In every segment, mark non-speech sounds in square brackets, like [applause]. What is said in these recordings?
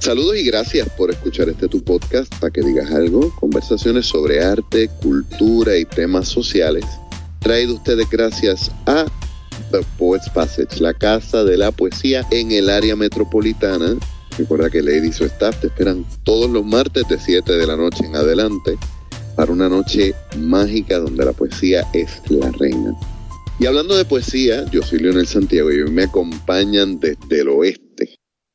Saludos y gracias por escuchar este tu podcast para que digas algo. Conversaciones sobre arte, cultura y temas sociales. Traído ustedes gracias a The Poets Passage, la casa de la poesía en el área metropolitana. Recuerda que Lady y staff te esperan todos los martes de 7 de la noche en adelante para una noche mágica donde la poesía es la reina. Y hablando de poesía, yo soy Leonel Santiago y hoy me acompañan desde el oeste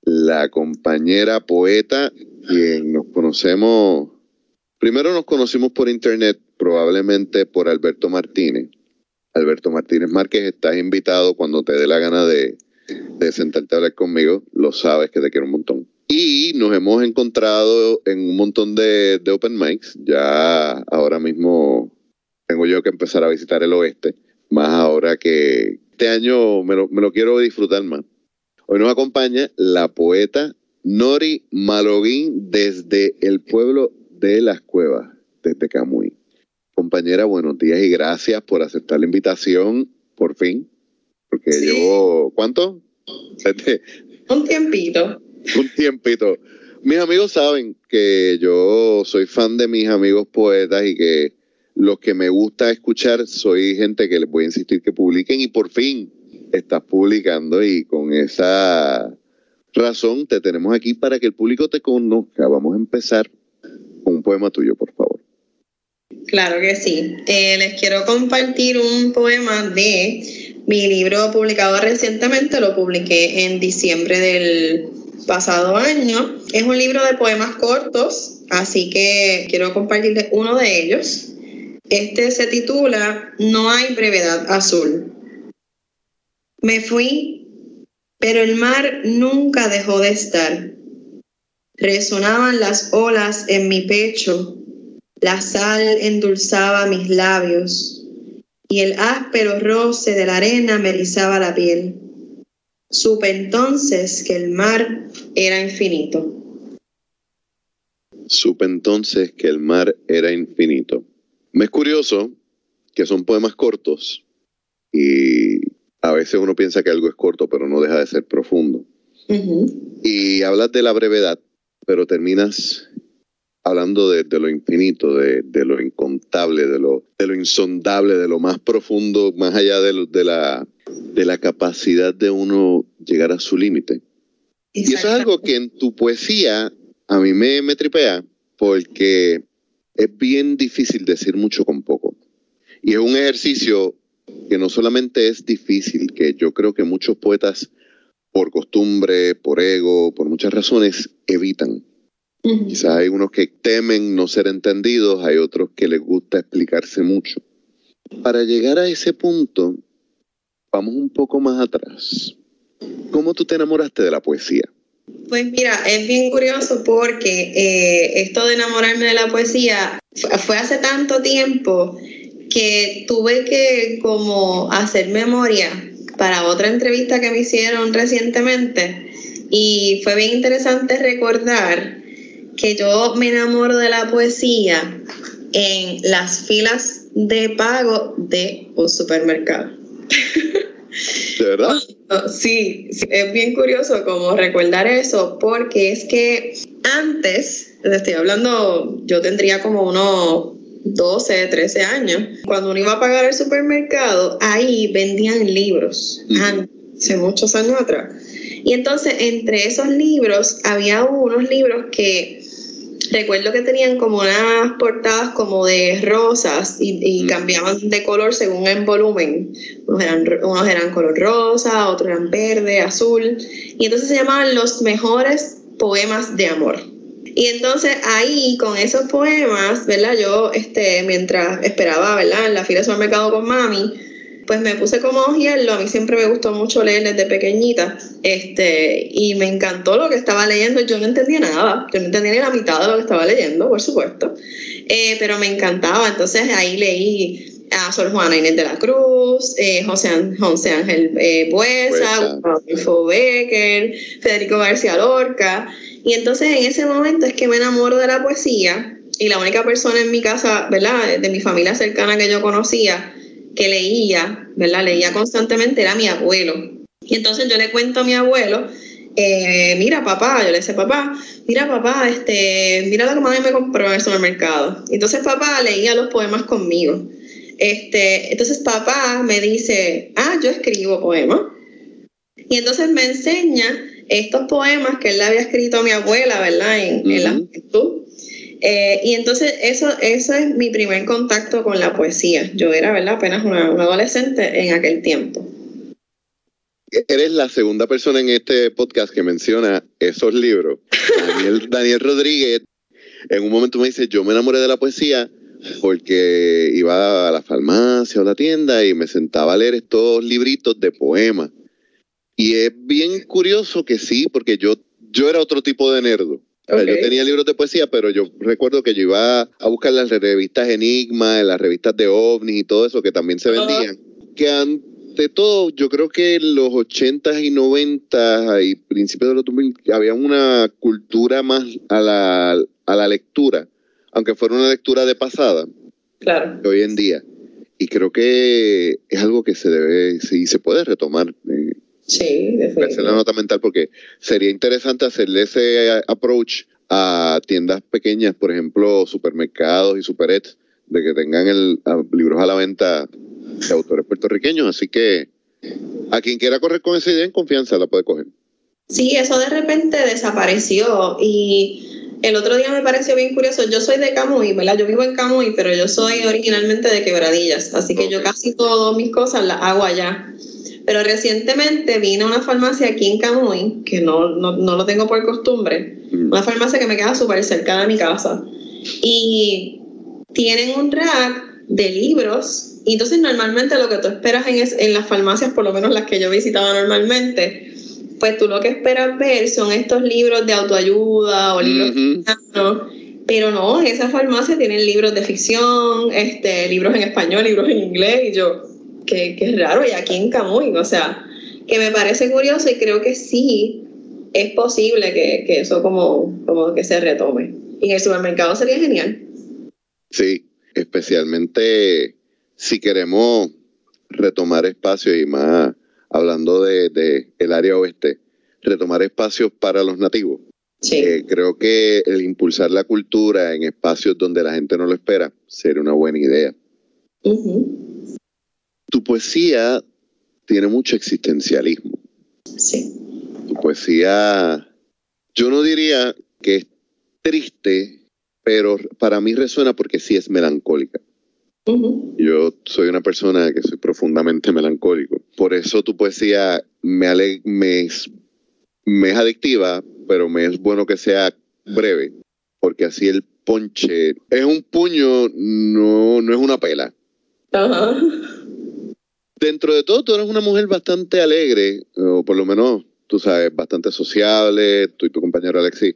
la compañera poeta, quien nos conocemos, primero nos conocimos por internet, probablemente por Alberto Martínez. Alberto Martínez Márquez, estás invitado cuando te dé la gana de, de sentarte a hablar conmigo, lo sabes que te quiero un montón. Y nos hemos encontrado en un montón de, de open mics, ya ahora mismo tengo yo que empezar a visitar el oeste, más ahora que este año me lo, me lo quiero disfrutar más. Hoy nos acompaña la poeta Nori Maloguín desde el pueblo de Las Cuevas, desde Camuy. Compañera, buenos días y gracias por aceptar la invitación, por fin, porque Sí. llevo, ¿cuánto? Este, Un tiempito. un tiempito. Mis amigos saben que yo soy fan de mis amigos poetas y que los que me gusta escuchar soy gente que les voy a insistir que publiquen y por fin estás publicando y con esa razón te tenemos aquí para que el público te conozca. Vamos a empezar con un poema tuyo, por favor. Claro que sí. Eh, les quiero compartir un poema de mi libro publicado recientemente. Lo publiqué en diciembre del pasado año. Es un libro de poemas cortos, así que quiero compartirles uno de ellos. Este se titula No hay brevedad azul. Me fui, pero el mar nunca dejó de estar. Resonaban las olas en mi pecho, la sal endulzaba mis labios y el áspero roce de la arena me erizaba la piel. Supe entonces que el mar era infinito. Supe entonces que el mar era infinito. Me es curioso que son poemas cortos y a veces uno piensa que algo es corto, pero no deja de ser profundo. Y hablas de la brevedad, pero terminas hablando de, de lo infinito, de, de lo incontable, de lo, de lo insondable, de lo más profundo, más allá de, lo- de la, de la capacidad de uno llegar a su límite. Y eso es algo que en tu poesía a mí me, me tripea porque es bien difícil decir mucho con poco. Y es un ejercicio que no solamente es difícil, que yo creo que muchos poetas por costumbre, por ego, por muchas razones evitan. Ujú. Quizás hay unos que temen no ser entendidos, hay otros que les gusta explicarse mucho. Para llegar a ese punto, vamos un poco más atrás. ¿Cómo tú te enamoraste de la poesía? Pues mira, es bien curioso porque eh, esto de enamorarme de la poesía fu- fue hace tanto tiempo que tuve que como hacer memoria para otra entrevista que me hicieron recientemente y fue bien interesante recordar que yo me enamoro de la poesía en las filas de pago de un supermercado. [laughs] ¿De verdad? [laughs] Sí, sí, es bien curioso como recordar eso, porque es que antes, te estoy hablando, yo tendría como unos 12, 13 años, cuando uno iba a pagar el supermercado, ahí vendían libros, hace muchos años atrás. Y entonces entre esos libros había unos libros que recuerdo que tenían como unas portadas como de rosas y, y cambiaban de color según el volumen. Unos eran, unos eran color rosa, otros eran verde, azul. Y entonces se llamaban los mejores poemas de amor. Y entonces ahí con esos poemas, ¿verdad? Yo, este, mientras esperaba, ¿verdad? En la fila de supermercado con mami, pues me puse como a hojearlo. A mí siempre me gustó mucho leer desde pequeñita. Este, y me encantó lo que estaba leyendo. Yo no entendía nada. Yo no entendía ni la mitad de lo que estaba leyendo, por supuesto. Eh, pero me encantaba. Entonces ahí leí a Sor Juana Inés de la Cruz, eh, José, José Ángel eh, Buesa, Buesa. Gustavo Adolfo Becker, Federico García Lorca. Y entonces en ese momento es que me enamoro de la poesía y la única persona en mi casa, ¿verdad? De mi familia cercana que yo conocía que leía, ¿verdad? Leía constantemente era mi abuelo. Y entonces yo le cuento a mi abuelo eh, mira papá, yo le decía papá, mira papá, este, mira lo que mami me compró en el supermercado. Entonces papá leía los poemas conmigo. Este, entonces papá me dice, ah, yo escribo poemas. Y entonces me enseña estos poemas que él le había escrito a mi abuela, ¿verdad? En, en la juventud. Eh, y entonces eso, eso es mi primer contacto con la poesía. Yo era, ¿verdad? Apenas una, una adolescente en aquel tiempo. Eres la segunda persona en este podcast que menciona esos libros. Daniel, [laughs] Daniel Rodríguez, en un momento me dice, yo me enamoré de la poesía porque iba a la farmacia o la tienda y me sentaba a leer estos libritos de poemas. Y es bien curioso que sí, porque yo, yo era otro tipo de nerdo. yo tenía libros de poesía, pero yo recuerdo que yo iba a buscar las revistas Enigma, en las revistas de OVNI y todo eso que también se vendían. Que ante todo, yo creo que en los 80 y 90 y principios de los 2000 había una cultura más a la, a la lectura aunque fuera una lectura de pasada, claro. hoy en día. Y creo que es algo que se debe, sí, se puede retomar. Eh, sí, definitivamente. la nota mental porque sería interesante hacerle ese approach a tiendas pequeñas, por ejemplo, supermercados y superets, de que tengan el, libros a la venta de autores puertorriqueños. Así que a quien quiera correr con esa idea en confianza la puede coger. Sí, eso de repente desapareció y el otro día me pareció bien curioso, yo soy de Camuy, ¿verdad? Yo vivo en Camuy, pero yo soy originalmente de Quebradillas, así que yo casi todas mis cosas las hago allá. Pero recientemente vine a una farmacia aquí en Camuy, que no, no, no lo tengo por costumbre, mm. una farmacia que me queda súper cerca de mi casa, y tienen un rack de libros, y entonces normalmente lo que tú esperas en, en las farmacias, por lo menos las que yo visitaba normalmente, pues tú lo que esperas ver son estos libros de autoayuda o libros pero no, en esa farmacia tienen libros de ficción, este, libros en español, libros en inglés, y yo, qué, qué raro, y aquí en Camuy, o sea, que me parece curioso y creo que sí es posible que, que eso como, como que se retome. Y en el supermercado sería genial. Sí, especialmente si queremos retomar espacio y más hablando de, el área oeste, retomar espacios para los nativos. Sí. Eh, creo que el impulsar la cultura en espacios donde la gente no lo espera sería una buena idea. Tu poesía tiene mucho existencialismo. Sí. Tu poesía, yo no diría que es triste, pero para mí resuena porque sí es melancólica. Yo soy una persona que soy profundamente melancólico. Por eso tu poesía me, me, es, me es adictiva, pero me es bueno que sea breve, porque así el ponche es un puño, no, no es una pela. Dentro de todo, tú eres una mujer bastante alegre, o por lo menos, tú sabes, bastante sociable. Tú y tu compañero Alexis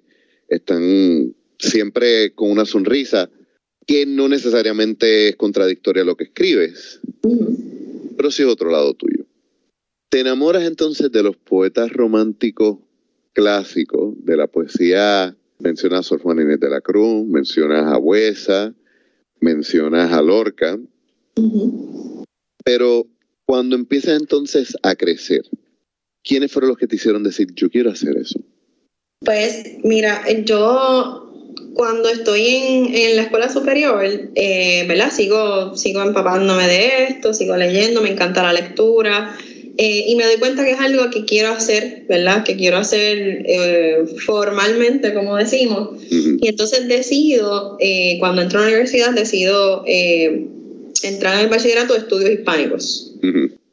están siempre con una sonrisa que no necesariamente es contradictoria a lo que escribes, pero sí es otro lado tuyo. ¿Te enamoras entonces de los poetas románticos clásicos, de la poesía? Mencionas a Sor Juan Inés de la Cruz, mencionas a Huesa, mencionas a Lorca, pero cuando empiezas entonces a crecer, ¿quiénes fueron los que te hicieron decir, yo quiero hacer eso? Pues mira, yo cuando estoy en, la escuela superior, eh, ¿verdad? Sigo, sigo empapándome de esto, sigo leyendo, me encanta la lectura. Eh, y me doy cuenta que es algo que quiero hacer, ¿verdad? Que quiero hacer eh, formalmente, como decimos. Y entonces decido, cuando entro a la universidad, decido entrar en el bachillerato de estudios hispánicos.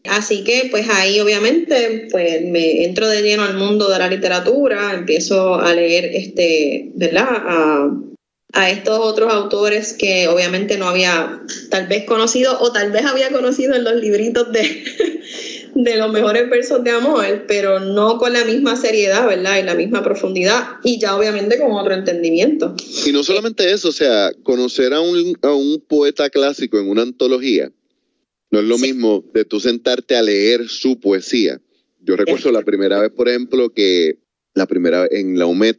Así que pues ahí obviamente pues me entro de lleno al mundo de la literatura, empiezo a leer este, ¿verdad? A, a estos otros autores que obviamente no había tal vez conocido o tal vez había conocido en los libritos de, [laughs] de los mejores versos de amor, pero no con la misma seriedad, ¿verdad? Y la misma profundidad y ya obviamente con otro entendimiento. Y no solamente eso, o sea, conocer a un, a un poeta clásico en una antología no es lo mismo de tú sentarte a leer su poesía. Yo recuerdo la primera vez, por ejemplo, que la primera vez en la UMED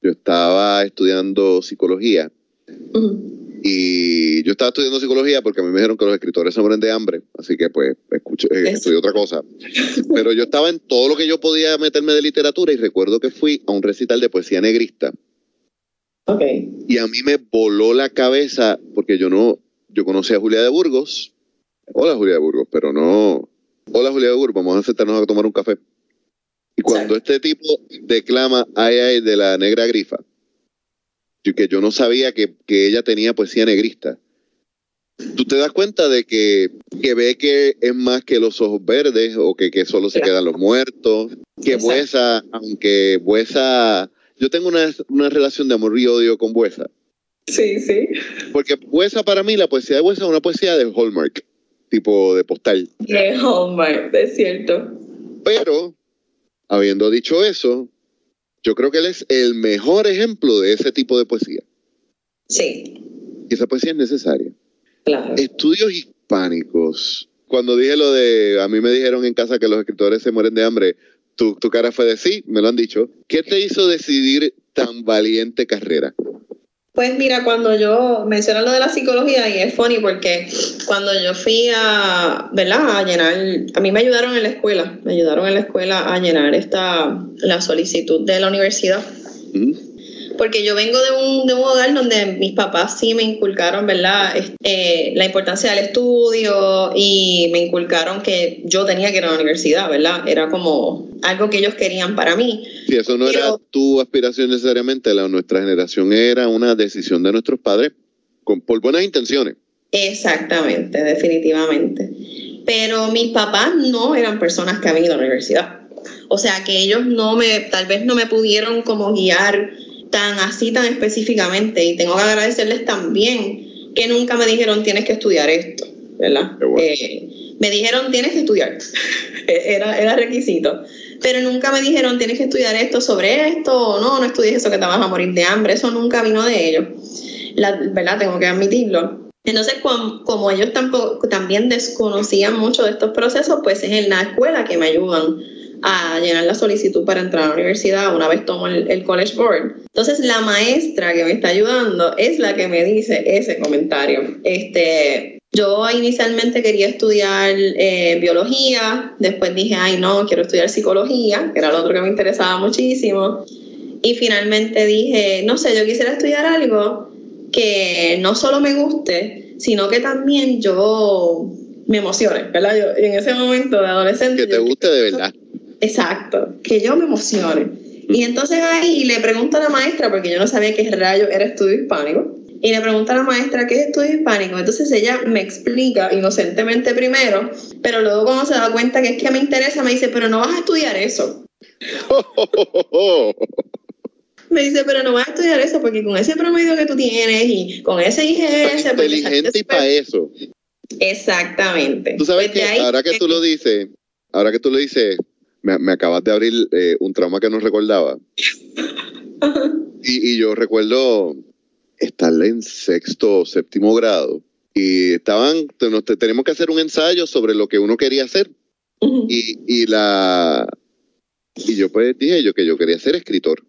yo estaba estudiando psicología y yo estaba estudiando psicología porque a mí me dijeron que los escritores se mueren de hambre, así que pues escuché, eh, estudié otra cosa. [laughs] Pero yo estaba en todo lo que yo podía meterme de literatura y recuerdo que fui a un recital de poesía negrista. Okay. Y a mí me voló la cabeza porque yo no, yo conocí a Julia de Burgos. Hola Julia de Burgos, pero no. Hola Julia de Burgos, vamos a sentarnos a tomar un café. Y cuando este tipo declama ay ay de la negra grifa, que yo no sabía que, ella tenía poesía negrista. Tú te das cuenta de que, que ve que es más que los ojos verdes o que, que solo se quedan los muertos, que Buesa, aunque Buesa, yo tengo una, una relación de amor y odio con Buesa. Sí, sí. Porque Buesa para mí, la poesía de Buesa es una poesía de Hallmark, tipo de postal. Es cierto. Pero, habiendo dicho eso, yo creo que él es el mejor ejemplo de ese tipo de poesía. Sí. Y esa poesía es necesaria. Claro. Estudios hispánicos. Cuando dije lo de, a mí me dijeron en casa que los escritores se mueren de hambre, tu, tu cara fue de sí, me lo han dicho. ¿Qué te hizo decidir tan valiente carrera? Pues mira, cuando yo menciono lo de la psicología y es funny porque cuando yo fui a, ¿verdad? A llenar, a mí me ayudaron en la escuela, me ayudaron en la escuela a llenar esta, la solicitud de la universidad porque yo vengo de un, de un hogar donde mis papás sí me inculcaron, ¿verdad? Eh, la importancia del estudio y me inculcaron que yo tenía que ir a la universidad, ¿verdad? Era como algo que ellos querían para mí. Sí, eso no era tu aspiración necesariamente, la nuestra generación era una decisión de nuestros padres con, por buenas intenciones. Exactamente, definitivamente. Pero mis papás no eran personas que habían ido a la universidad. O sea que ellos no me, tal vez no me pudieron como guiar tan así, tan específicamente. Y tengo que agradecerles también que nunca me dijeron tienes que estudiar esto, ¿verdad? Eh, me dijeron tienes que estudiar, [laughs] era, era requisito. Pero nunca me dijeron tienes que estudiar esto sobre esto, o no, no estudies eso que te vas a morir de hambre. Eso nunca vino de ellos, La, ¿verdad? Tengo que admitirlo. Entonces, como ellos tampoco, también desconocían mucho de estos procesos, pues es en la escuela que me ayudan a llenar la solicitud para entrar a la universidad una vez tomo el, College Board. Entonces la maestra que me está ayudando es la que me dice ese comentario. Este, yo inicialmente quería estudiar eh, biología, después dije, ay no, quiero estudiar psicología, que era lo otro que me interesaba muchísimo. Y finalmente dije, no sé, yo quisiera estudiar algo que no solo me guste, sino que también yo me emocione, ¿verdad? Yo en ese momento de adolescente... Que te guste de verdad. Exacto, que yo me emocione. Y entonces ahí le pregunto a la maestra, porque yo no sabía qué rayo era estudio hispánico, y le pregunto a la maestra qué es estudio hispánico. Entonces ella me explica inocentemente primero, pero luego cuando se da cuenta que es que me interesa, me dice, pero no vas a estudiar eso. [laughs] me dice, pero no vas a estudiar eso porque con ese promedio que tú tienes y con ese IGS... Inteligente y para eso. Exactamente. Tú sabes pues que ahora que tú lo dices, ahora que tú lo dices, me, acabas de abrir eh, un trauma que no recordaba. y, yo recuerdo estar en sexto o séptimo grado y estaban, tenemos que hacer un ensayo sobre lo que uno quería hacer. y, la y yo pues dije yo que yo quería ser escritor.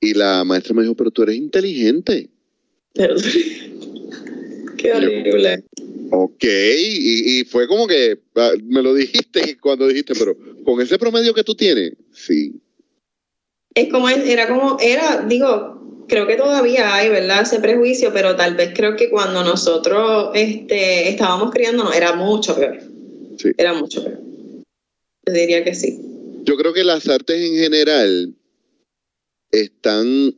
Y la maestra me dijo, pero tú eres inteligente. Qué horrible. Ok, y, fue como que ah, me lo dijiste cuando dijiste, pero con ese promedio que tú tienes, sí. Es como, era como, era, digo, creo que todavía hay, ¿verdad? Ese prejuicio, pero tal vez creo que cuando nosotros este, estábamos criándonos era mucho peor. Sí. Era mucho peor. Yo diría que sí. Yo creo que las artes en general están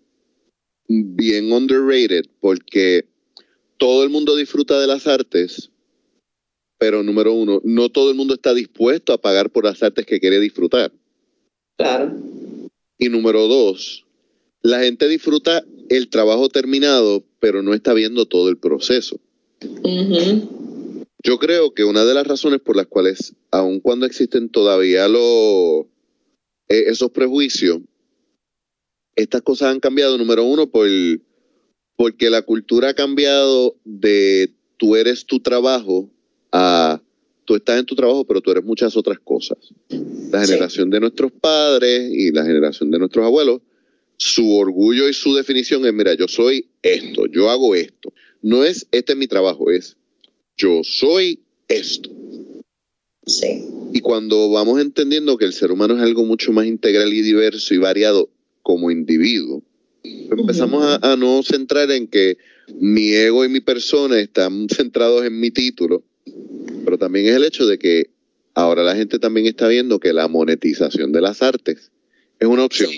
bien underrated porque todo el mundo disfruta de las artes, pero número uno, no todo el mundo está dispuesto a pagar por las artes que quiere disfrutar. Claro. Y número dos, la gente disfruta el trabajo terminado, pero no está viendo todo el proceso. Yo creo que una de las razones por las cuales, aun cuando existen todavía los, e, esos prejuicios, estas cosas han cambiado, número uno, por el, porque la cultura ha cambiado de tú eres tu trabajo a tú estás en tu trabajo, pero tú eres muchas otras cosas. La generación de nuestros padres y la generación de nuestros abuelos, su orgullo y su definición es, mira, yo soy esto, yo hago esto. no es este es mi trabajo, es yo soy esto. Sí. Y cuando vamos entendiendo que el ser humano es algo mucho más integral y diverso y variado como individuo, empezamos a, a, no centrar en que mi ego y mi persona están centrados en mi título, pero también es el hecho de que ahora la gente también está viendo que la monetización de las artes es una opción.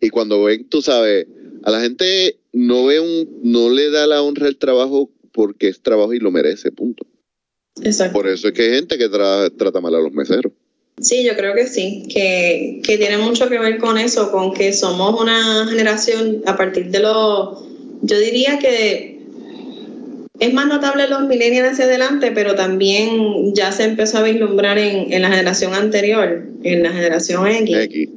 Y cuando ven, tú sabes, a la gente no ve un, no le da la honra al trabajo porque es trabajo y lo merece, punto. Exacto. Por eso es que hay gente que tra trata mal a los meseros. Sí, yo creo que sí, que, que tiene mucho que ver con eso, con que somos una generación a partir de los, yo diría que es más notable los millennials hacia adelante, pero también ya se empezó a vislumbrar en, en la generación anterior, en la generación X. X.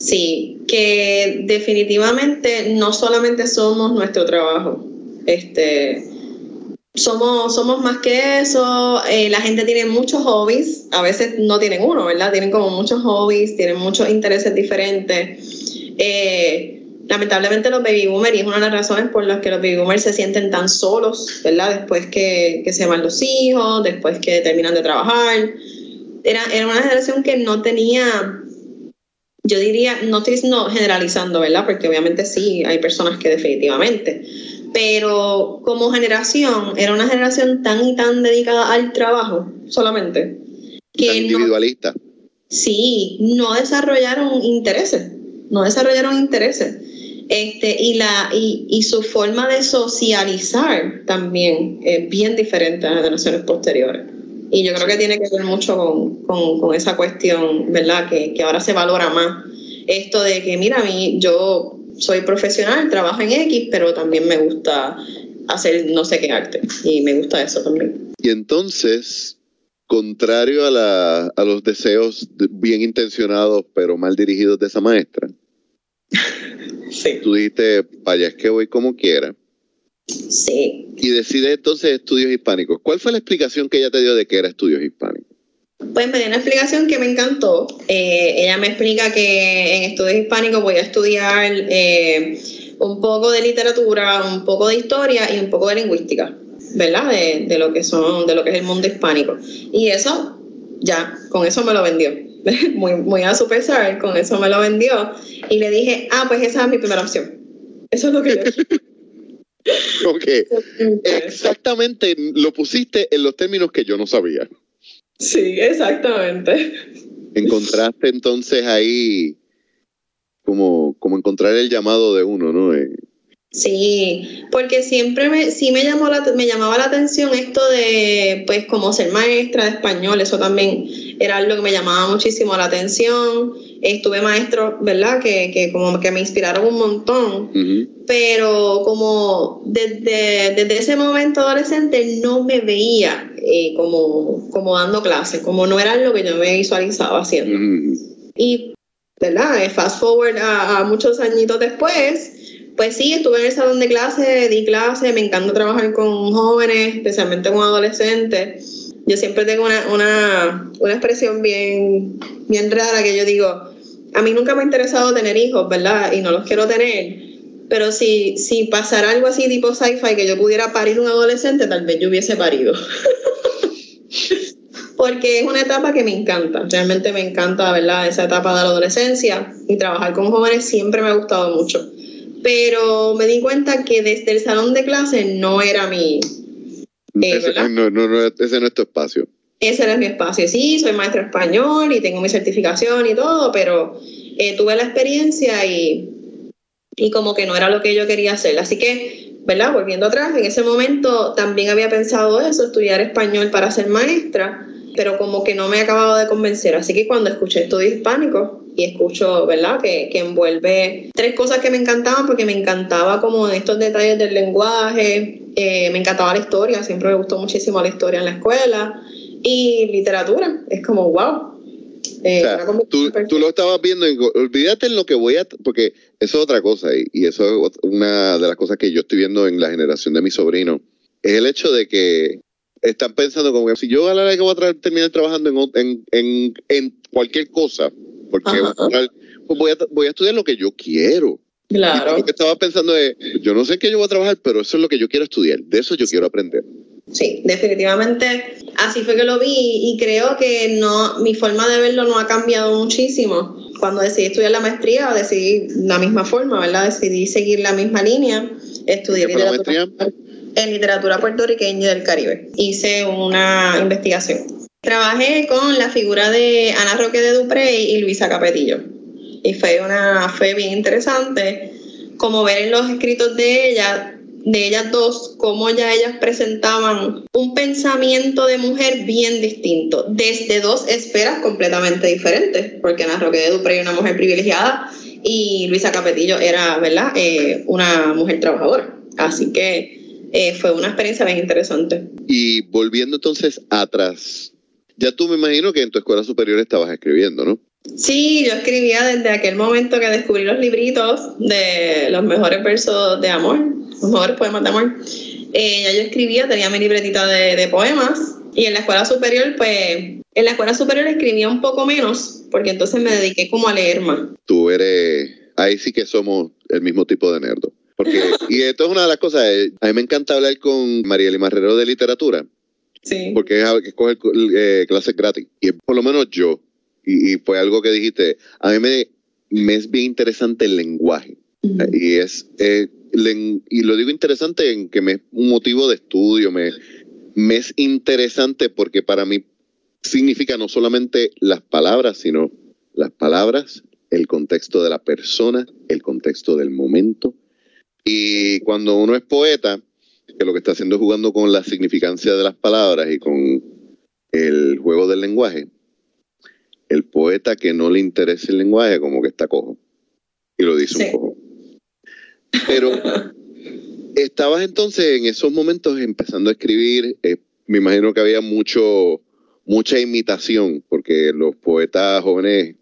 Sí, que definitivamente no solamente somos nuestro trabajo, este, somos, somos más que eso, eh, la gente tiene muchos hobbies, a veces no tienen uno, ¿verdad? Tienen como muchos hobbies, tienen muchos intereses diferentes. Eh, lamentablemente los baby boomers, y es una de las razones por las que los baby boomers se sienten tan solos, ¿verdad? Después que, que se van los hijos, después que terminan de trabajar. Era, era una generación que no tenía yo diría, no estoy no generalizando, ¿verdad? Porque obviamente sí, hay personas que definitivamente, pero como generación, era una generación tan y tan dedicada al trabajo solamente. Que Tan individualista. No, sí, no desarrollaron intereses, no desarrollaron intereses. Este, y, la, y, y su forma de socializar también es bien diferente a las generaciones posteriores. Y yo creo que tiene que ver mucho con, con, con esa cuestión, ¿verdad? Que, que, ahora se valora más esto de que, mira, a mí, yo soy profesional, trabajo en X, pero también me gusta hacer no sé qué arte. Y me gusta eso también. Y entonces, contrario a, la, a los deseos bien intencionados, pero mal dirigidos de esa maestra, [laughs] sí. tú dijiste, vaya, es que voy como quiera. Sí. Y decide entonces estudios hispánicos. ¿Cuál fue la explicación que ella te dio de que era estudios hispánicos? Pues me dio una explicación que me encantó. Eh, ella me explica que en estudios hispánicos voy a estudiar eh, un poco de literatura, un poco de historia y un poco de lingüística, ¿verdad? De, de, lo que son, de lo que es el mundo hispánico. Y eso, ya, con eso me lo vendió. [laughs] Muy, muy a su pesar, con eso me lo vendió. Y le dije, ah, pues esa es mi primera opción. Eso es lo que yo [laughs] Ok, exactamente lo pusiste en los términos que yo no sabía. Sí, exactamente. Encontraste entonces ahí como, como encontrar el llamado de uno, ¿no? Eh, Sí, porque siempre me, sí me, llamó la, me llamaba la atención esto de, pues, como ser maestra de español, eso también era algo que me llamaba muchísimo la atención. Estuve maestro, ¿verdad? Que, que como que me inspiraron un montón, uh -huh. pero como desde, desde ese momento adolescente no me veía eh, como, como dando clases, como no era lo que yo me visualizaba haciendo. Uh -huh. Y, ¿verdad? Fast forward a, a muchos añitos después pues sí, estuve en el salón de clase, di clase, me encanta trabajar con jóvenes, especialmente con adolescentes. Yo siempre tengo una, una, una, expresión bien, bien rara que yo digo, a mí nunca me ha interesado tener hijos, ¿verdad? Y no los quiero tener. Pero si, si pasara algo así tipo sci-fi, que yo pudiera parir un adolescente, tal vez yo hubiese parido. [laughs] Porque es una etapa que me encanta, realmente me encanta, ¿verdad? Esa etapa de la adolescencia y trabajar con jóvenes siempre me ha gustado mucho pero me di cuenta que desde el salón de clase no era mi... Eh, ese, no, no, no, ese no es tu espacio. Ese era mi espacio, sí, soy maestra español y tengo mi certificación y todo, pero eh, tuve la experiencia y, y como que no era lo que yo quería hacer. Así que, ¿verdad? Volviendo atrás, en ese momento también había pensado eso, estudiar español para ser maestra, pero como que no me acababa de convencer. Así que cuando escuché estudios hispánicos, y escucho, ¿verdad? Que, que, envuelve tres cosas que me encantaban porque me encantaba como estos detalles del lenguaje, eh, me encantaba la historia, siempre me gustó muchísimo la historia en la escuela y literatura, es como wow. Eh, o sea, tú, tú, lo estabas viendo, en, olvídate en lo que voy a, porque eso es otra cosa y, y, eso es una de las cosas que yo estoy viendo en la generación de mi sobrino, es el hecho de que están pensando como que si yo a la hora que voy a terminar trabajando en, en, en, en cualquier cosa, porque pues voy a, voy a, estudiar lo que yo quiero. Claro. lo que estaba pensando es, yo no sé qué yo voy a trabajar, pero eso es lo que yo quiero estudiar, de eso yo quiero aprender. Sí, definitivamente así fue que lo vi y creo que no, mi forma de verlo no ha cambiado muchísimo. Cuando decidí estudiar la maestría, decidí la misma forma, ¿verdad? Decidí seguir la misma línea, estudiar literatura en literatura puertorriqueña y del Caribe. Hice una investigación. Trabajé con la figura de Ana Roque de Dupré y Luisa Capetillo. Y fue una fue bien interesante como ver en los escritos de ella de ellas dos, cómo ya ellas presentaban un pensamiento de mujer bien distinto, desde dos esferas completamente diferentes, porque Ana Roque de Dupré era una mujer privilegiada y Luisa Capetillo era, ¿verdad?, eh, una mujer trabajadora. Así que eh, fue una experiencia bien interesante. Y volviendo entonces atrás, ya tú me imagino que en tu escuela superior estabas escribiendo, ¿no? Sí, yo escribía desde aquel momento que descubrí los libritos de los mejores versos de amor, los mejores poemas de amor. Eh, ya yo escribía, tenía mi libretita de, poemas y en la escuela superior, pues, en la escuela superior escribía un poco menos porque entonces me dediqué como a leer más. Tú eres, ahí sí que somos el mismo tipo de nerdo. Porque, y esto es una de las cosas, eh, a mí me encanta hablar con Marieli Marrero de literatura. Sí. Porque es que coger eh, clases gratis. Y por lo menos yo, y, fue algo que dijiste, a mí me, me es bien interesante el lenguaje. Y es eh, y lo digo interesante en que me es un motivo de estudio, me, me es interesante porque para mí significa no solamente las palabras, sino las palabras, el contexto de la persona, el contexto del momento. Y cuando uno es poeta, que lo que está haciendo es jugando con la significancia de las palabras y con el juego del lenguaje, el poeta que no le interesa el lenguaje como que está cojo. Y lo dice un cojo. Pero [laughs] estabas entonces en esos momentos empezando a escribir, eh, me imagino que había mucho, mucha imitación, porque los poetas jóvenes,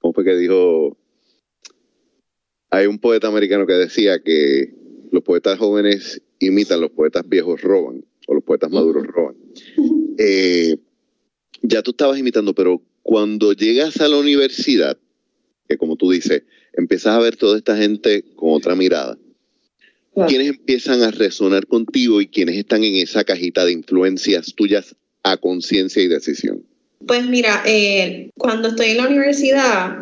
¿cómo fue que dijo? Hay un poeta americano que decía que los poetas jóvenes imitan, los poetas viejos roban, o los poetas maduros roban. Eh, ya tú estabas imitando, pero cuando llegas a la universidad, que como tú dices, empiezas a ver toda esta gente con otra mirada, ¿quiénes empiezan a resonar contigo y quiénes están en esa cajita de influencias tuyas a conciencia y decisión? Pues mira, eh, cuando estoy en la universidad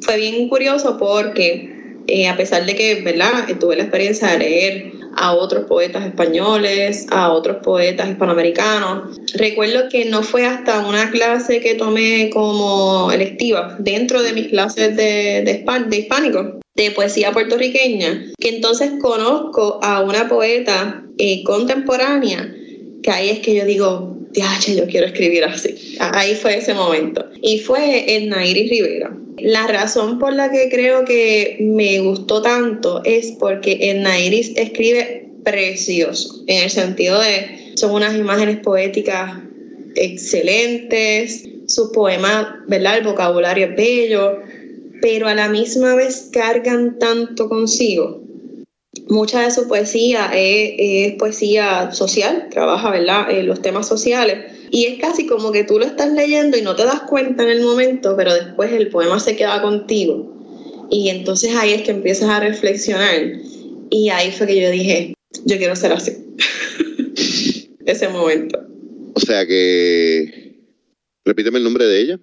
fue bien curioso porque eh, a pesar de que, ¿verdad? Tuve la experiencia de leer a otros poetas españoles, a otros poetas hispanoamericanos. Recuerdo que no fue hasta una clase que tomé como electiva dentro de mis clases de, de, hispánico, de poesía puertorriqueña, que entonces conozco a una poeta eh, contemporánea, que ahí es que yo digo, yo quiero escribir así. Ahí fue ese momento. Y fue en Nairi Rivera. La razón por la que creo que me gustó tanto es porque en Nairis escribe precioso, en el sentido de son unas imágenes poéticas excelentes, sus poemas, ¿verdad? El vocabulario es bello, pero a la misma vez cargan tanto consigo. Mucha de su poesía es, poesía social, trabaja, ¿verdad? En los temas sociales y es casi como que tú lo estás leyendo y no te das cuenta en el momento, pero después el poema se queda contigo. Y entonces ahí es que empiezas a reflexionar. Y ahí fue que yo dije, yo quiero ser así. [laughs] Ese momento. O sea que, repíteme el nombre de ella.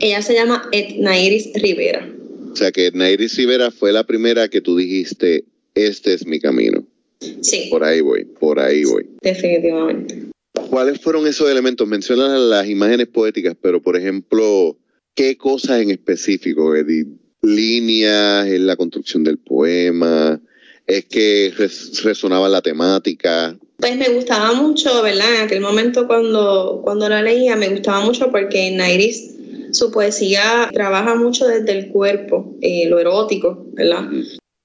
Ella se llama Etnairis Rivera. O sea que Etnairis Rivera fue la primera que tú dijiste, este es mi camino. Sí. Por ahí voy, por ahí voy. Definitivamente. ¿Cuáles fueron esos elementos? Mencionas las imágenes poéticas, pero por ejemplo, ¿qué cosas en específico? ¿Líneas en la construcción del poema? ¿Es que resonaba la temática? Pues me gustaba mucho, ¿verdad? En aquel momento cuando, cuando la leía, me gustaba mucho porque Nairis, su poesía trabaja mucho desde el cuerpo, eh, lo erótico, ¿verdad?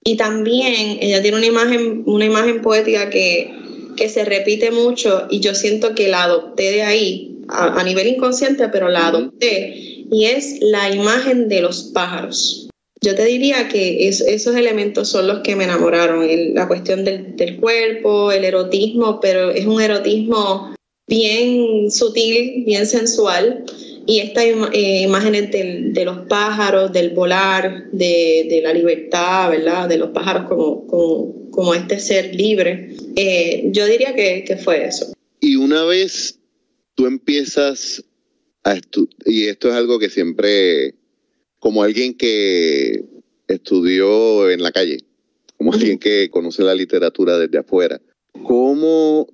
Y también ella tiene una imagen, una imagen poética que que se repite mucho y yo siento que la adopté de ahí, a, nivel inconsciente, pero la adopté, y es la imagen de los pájaros. Yo te diría que esos elementos son los que me enamoraron, la cuestión del, del cuerpo, el erotismo, pero es un erotismo bien sutil, bien sensual, y estas eh, imágenes de los pájaros, del volar, de, la libertad, ¿verdad? De los pájaros como, como, este ser libre. Eh, yo diría que, que, fue eso. Y una vez tú empiezas a estudiar, y esto es algo que siempre, como alguien que estudió en la calle, como alguien que conoce la literatura desde afuera, ¿cómo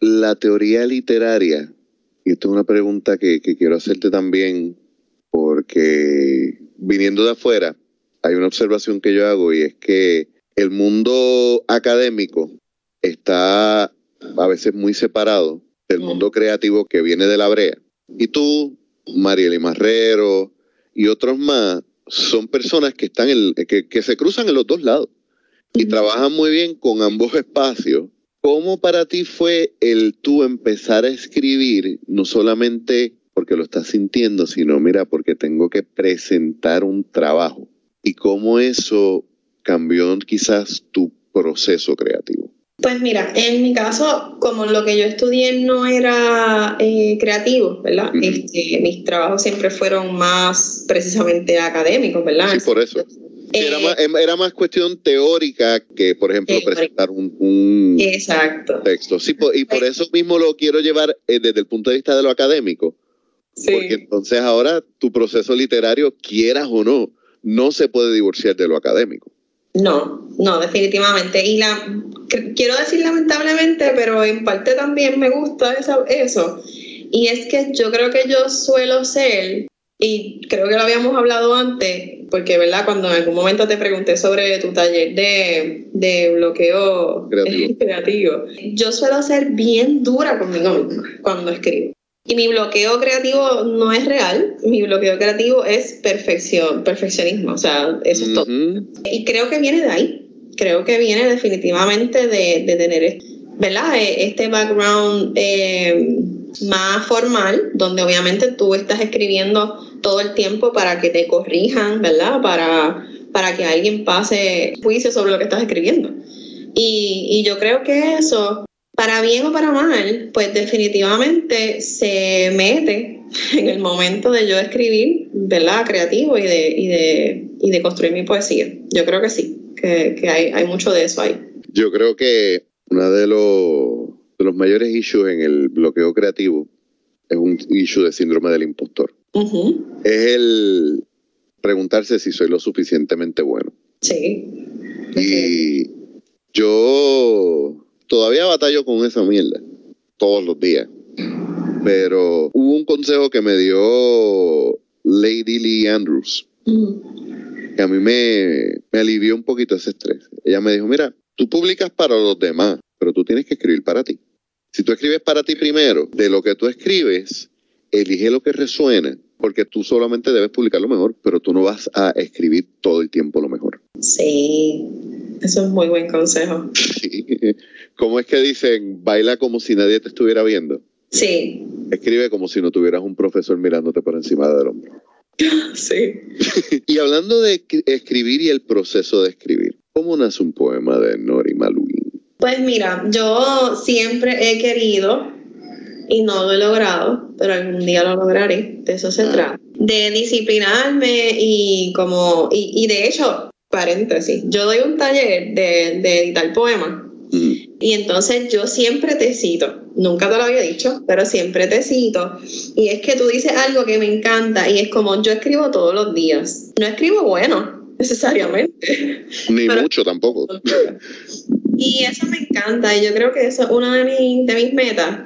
la teoría literaria y esto es una pregunta que, quiero hacerte también, porque viniendo de afuera, hay una observación que yo hago y es que el mundo académico está a veces muy separado del mundo creativo que viene de la brea. Y tú, Marieli Marrero y otros más, son personas que están en, que, que se cruzan en los dos lados y trabajan muy bien con ambos espacios ¿Cómo para ti fue el tú empezar a escribir, no solamente porque lo estás sintiendo, sino mira, porque tengo que presentar un trabajo? ¿Y cómo eso cambió quizás tu proceso creativo? Pues mira, en mi caso, como lo que yo estudié no era eh, creativo, ¿verdad? Este, mis trabajos siempre fueron más precisamente académicos, ¿verdad? Sí, por eso. Era, más, eh, era, más, cuestión teórica que, por ejemplo, presentar un, Exacto. texto. Sí, y por eso mismo lo quiero llevar eh, desde el punto de vista de lo académico. Sí. Porque entonces ahora tu proceso literario, quieras o no, no se puede divorciar de lo académico. No, no, definitivamente. Y la quiero decir lamentablemente, pero en parte también me gusta eso. Y es que yo creo que yo suelo ser y creo que lo habíamos hablado antes, porque, ¿verdad? Cuando en algún momento te pregunté sobre tu taller de, bloqueo [laughs] creativo. yo suelo ser bien dura conmigo cuando escribo. Y mi bloqueo creativo no es real, mi bloqueo creativo es perfección, perfeccionismo, o sea, eso es todo. Y creo que viene de ahí, creo que viene definitivamente de, de tener, ¿verdad? E, este background eh, más formal, donde obviamente tú estás escribiendo todo el tiempo para que te corrijan, ¿verdad? Para, para que alguien pase juicio sobre lo que estás escribiendo. Y, y yo creo que eso, para bien o para mal, pues definitivamente se mete en el momento de yo escribir, ¿verdad? Creativo y de, y de, y de construir mi poesía. Yo creo que sí, que, que hay, hay mucho de eso ahí. Yo creo que una de los de los mayores issues en el bloqueo creativo es un issue de síndrome del impostor. Es el preguntarse si soy lo suficientemente bueno. Sí. Y yo todavía batallo con esa mierda todos los días. Pero hubo un consejo que me dio Lady Lee Andrews, que a mí me, me alivió un poquito ese estrés. Ella me dijo, mira, tú publicas para los demás, pero tú tienes que escribir para ti. Si tú escribes para ti primero, de lo que tú escribes, elige lo que resuena, porque tú solamente debes publicar lo mejor, pero tú no vas a escribir todo el tiempo lo mejor. Sí, eso es muy buen consejo. Sí. [laughs] ¿Cómo es que dicen, baila como si nadie te estuviera viendo? Sí. Escribe como si no tuvieras un profesor mirándote por encima del hombro. [laughs] Sí. [laughs] y hablando de escribir y el proceso de escribir, ¿cómo nace un poema de Nori Maluín? Pues mira, yo siempre he querido y no lo he logrado, pero algún día lo lograré, de eso se ah. trata, de disciplinarme y como, y, de hecho, paréntesis, yo doy un taller de, editar poemas mm. y entonces yo siempre te cito, nunca te lo había dicho, pero siempre te cito, y es que tú dices algo que me encanta y es como yo escribo todos los días, no escribo bueno necesariamente. Ni mucho tampoco. [laughs] Y eso me encanta y yo creo que eso es una de, de mis metas,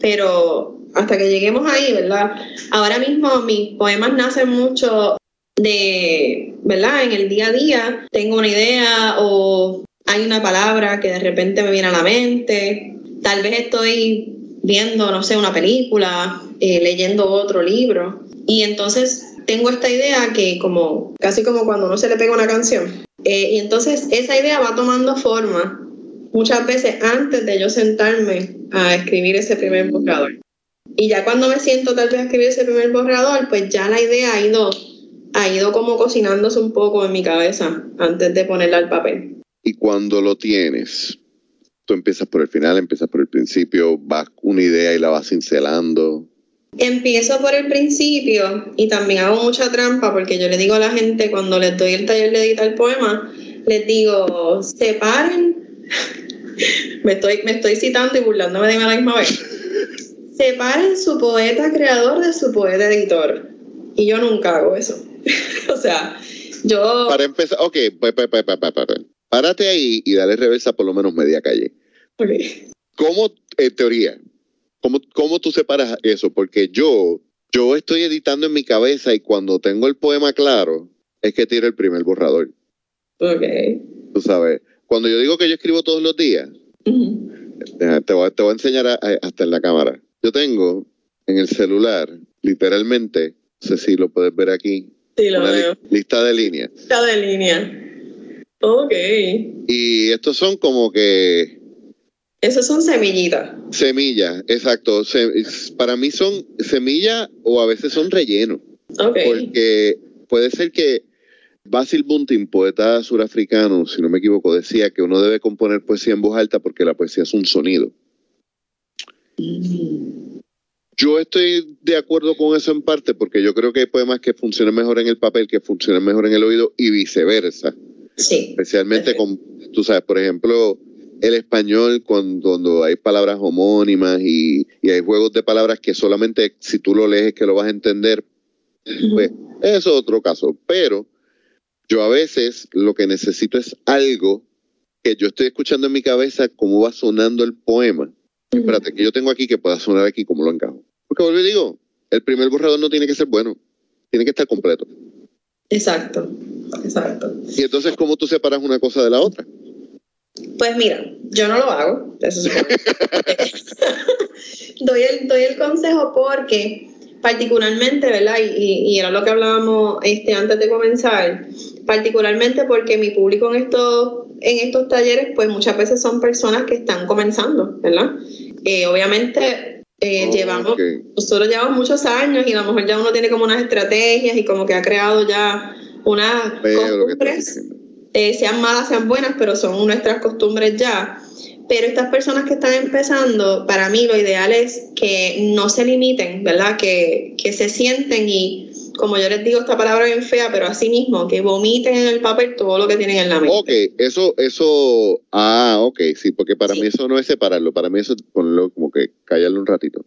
pero hasta que lleguemos ahí, ¿verdad? Ahora mismo mis poemas nacen mucho de, ¿verdad? En el día a día tengo una idea o hay una palabra que de repente me viene a la mente, tal vez estoy viendo, no sé, una película, eh, leyendo otro libro y entonces tengo esta idea que como casi como cuando uno se le pega una canción eh, y entonces esa idea va tomando forma muchas veces antes de yo sentarme a escribir ese primer borrador. Y ya cuando me siento tal vez a escribir ese primer borrador, pues ya la idea ha ido, ha ido como cocinándose un poco en mi cabeza antes de ponerla al papel. Y cuando lo tienes, tú empiezas por el final, empiezas por el principio, vas una idea y la vas cincelando. Empiezo por el principio y también hago mucha trampa porque yo le digo a la gente cuando les doy el taller de editar poema, les digo, separen, me estoy, me estoy citando y burlándome de mí a la misma vez, separen su poeta creador de su poeta editor. Y yo nunca hago eso. [laughs] o sea, yo... Para empezar, ok, párate ahí y dale reversa por lo menos media calle. ¿Cómo, en teoría, cómo, cómo tú separas eso? Porque yo, yo estoy editando en mi cabeza y cuando tengo el poema claro, es que tiro el primer borrador. Ok. Tú sabes, cuando yo digo que yo escribo todos los días, te, voy, te voy a enseñar hasta en la cámara. Yo tengo en el celular, literalmente, no sé si lo puedes ver aquí, Sí, lo veo. lista de líneas. Lista de línea. Ok. Y estos son como que Esos son semillitas. semillas, exacto. Para mí son semillas o a veces son rellenos. Ok. Porque puede ser que Basil Bunting, poeta surafricano, si no me equivoco, decía que uno debe componer poesía en voz alta porque la poesía es un sonido. Yo estoy de acuerdo con eso en parte porque yo creo que hay poemas que funcionan mejor en el papel, que funcionan mejor en el oído y viceversa. Sí. Especialmente con, tú sabes, por ejemplo, el español cuando, cuando hay palabras homónimas y, y hay juegos de palabras que solamente si tú lo lees es que lo vas a entender, pues eso es otro caso. Pero yo a veces lo que necesito es algo que yo estoy escuchando en mi cabeza cómo va sonando el poema. Espérate, que yo tengo aquí que pueda sonar aquí como lo encajo. Porque vuelvo y digo, el primer borrador no tiene que ser bueno, tiene que estar completo. Exacto. Exacto. Y entonces, ¿cómo tú separas una cosa de la otra? Pues mira, yo no lo hago. Eso [laughs] doy, el, doy el consejo porque particularmente, ¿verdad? Y, y- y era lo que hablábamos este, antes de comenzar, particularmente porque mi público en estos, en estos talleres, pues muchas veces son personas que están comenzando, ¿verdad? Eh, obviamente eh, Oh, llevamos, nosotros llevamos muchos años y a lo mejor ya uno tiene como unas estrategias y como que ha creado ya unas costumbres eh, sean malas, sean buenas, pero son nuestras costumbres ya. Pero estas personas que están empezando, para mí lo ideal es que no se limiten, ¿verdad? Que, que se sienten y, como yo les digo esta palabra bien fea, pero así mismo, que vomiten en el papel todo lo que tienen en la mente. Ok, eso, eso, ah, ok, sí, porque para Sí. mí eso no es separarlo, para mí eso es ponerlo como que callarlo un ratito.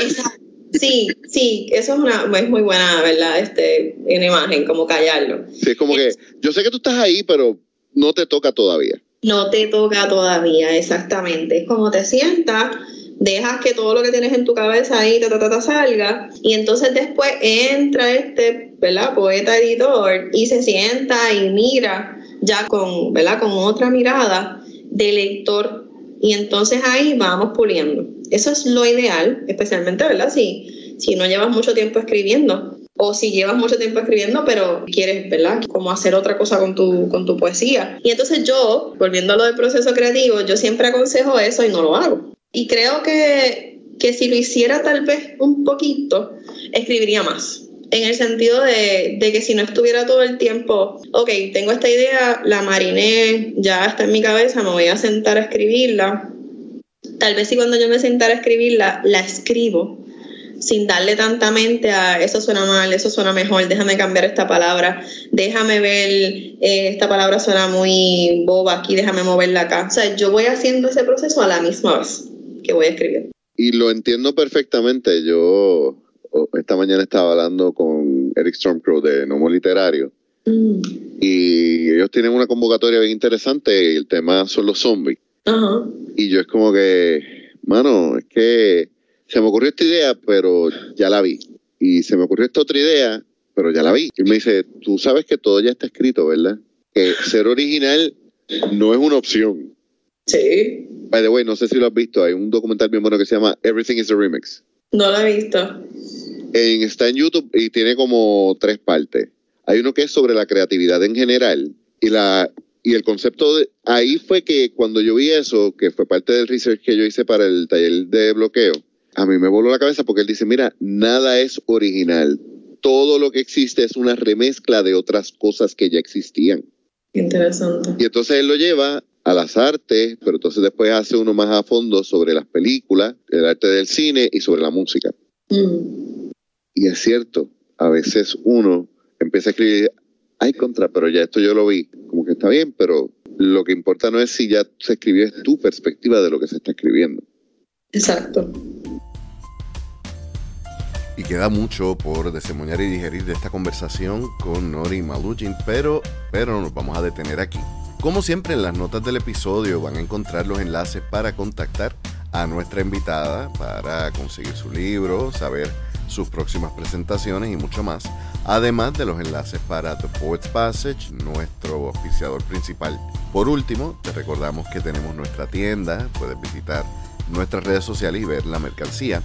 Exacto. Sí, sí, eso es una es muy buena, ¿verdad? Este, una imagen, como callarlo. Sí, es como que, yo sé que tú estás ahí, pero no te toca todavía. No te toca todavía, exactamente. Es como te sientas, dejas que todo lo que tienes en tu cabeza ahí salga, y entonces después entra este, ¿verdad? Poeta editor y se sienta y mira ya con, ¿verdad? Con otra mirada de lector. Y entonces ahí vamos puliendo. Eso es lo ideal, especialmente, ¿verdad? Si, si no llevas mucho tiempo escribiendo. O si llevas mucho tiempo escribiendo, pero quieres, ¿verdad? Como hacer otra cosa con tu, con tu poesía. Y entonces yo, volviendo a lo del proceso creativo, yo siempre aconsejo eso y no lo hago. Y creo que, que si lo hiciera tal vez un poquito, escribiría más. En el sentido de, de que si no estuviera todo el tiempo, ok, tengo esta idea, la mariné, ya está en mi cabeza, me voy a sentar a escribirla. Tal vez si cuando yo me sentara a escribirla, la escribo sin darle tanta mente a eso suena mal, eso suena mejor, déjame cambiar esta palabra, déjame ver, eh, esta palabra suena muy boba aquí, déjame moverla acá. O sea, yo voy haciendo ese proceso a la misma vez que voy a escribir. Y lo entiendo perfectamente. Yo esta mañana estaba hablando con Eric Stormcrow de Nomo Literario y ellos tienen una convocatoria bien interesante y el tema son los zombies. Ajá. Y yo es como que, mano, es que se me ocurrió esta idea, pero ya la vi. Y se me ocurrió esta otra idea, pero ya la vi. Y me dice, tú sabes que todo ya está escrito, ¿verdad? Que ser original no es una opción. Sí, By the way, no sé si lo has visto, hay un documental bien bueno que se llama Everything is a Remix. no lo he visto. En, está en YouTube y tiene como tres partes. Hay uno que es sobre la creatividad en general y la y el concepto de ahí fue que cuando yo vi eso, que fue parte del research que yo hice para el taller de bloqueo, a mí me voló la cabeza porque él dice, mira, nada es original. Todo lo que existe es una remezcla de otras cosas que ya existían. Interesante. Y entonces él lo lleva a las artes, pero entonces después hace uno más a fondo sobre las películas, el arte del cine y sobre la música. Mm. Y es cierto, a veces uno empieza a escribir, hay contra, pero ya esto yo lo vi, como que está bien, pero lo que importa no es si ya se escribió, es tu perspectiva de lo que se está escribiendo. Exacto. Y queda mucho por desemboñar y digerir de esta conversación con Nori Malugin, pero, pero nos vamos a detener aquí. Como siempre, en las notas del episodio van a encontrar los enlaces para contactar a nuestra invitada, para conseguir su libro, saber sus próximas presentaciones y mucho más, además de los enlaces para The Poets Passage, nuestro oficiador principal. Por último, te recordamos que tenemos nuestra tienda, puedes visitar nuestras redes sociales y ver la mercancía.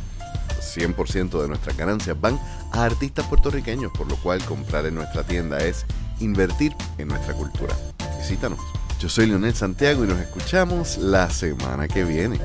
100% de nuestras ganancias van a artistas puertorriqueños, por lo cual comprar en nuestra tienda es invertir en nuestra cultura. Visítanos. Yo soy Leonel Santiago y nos escuchamos la semana que viene.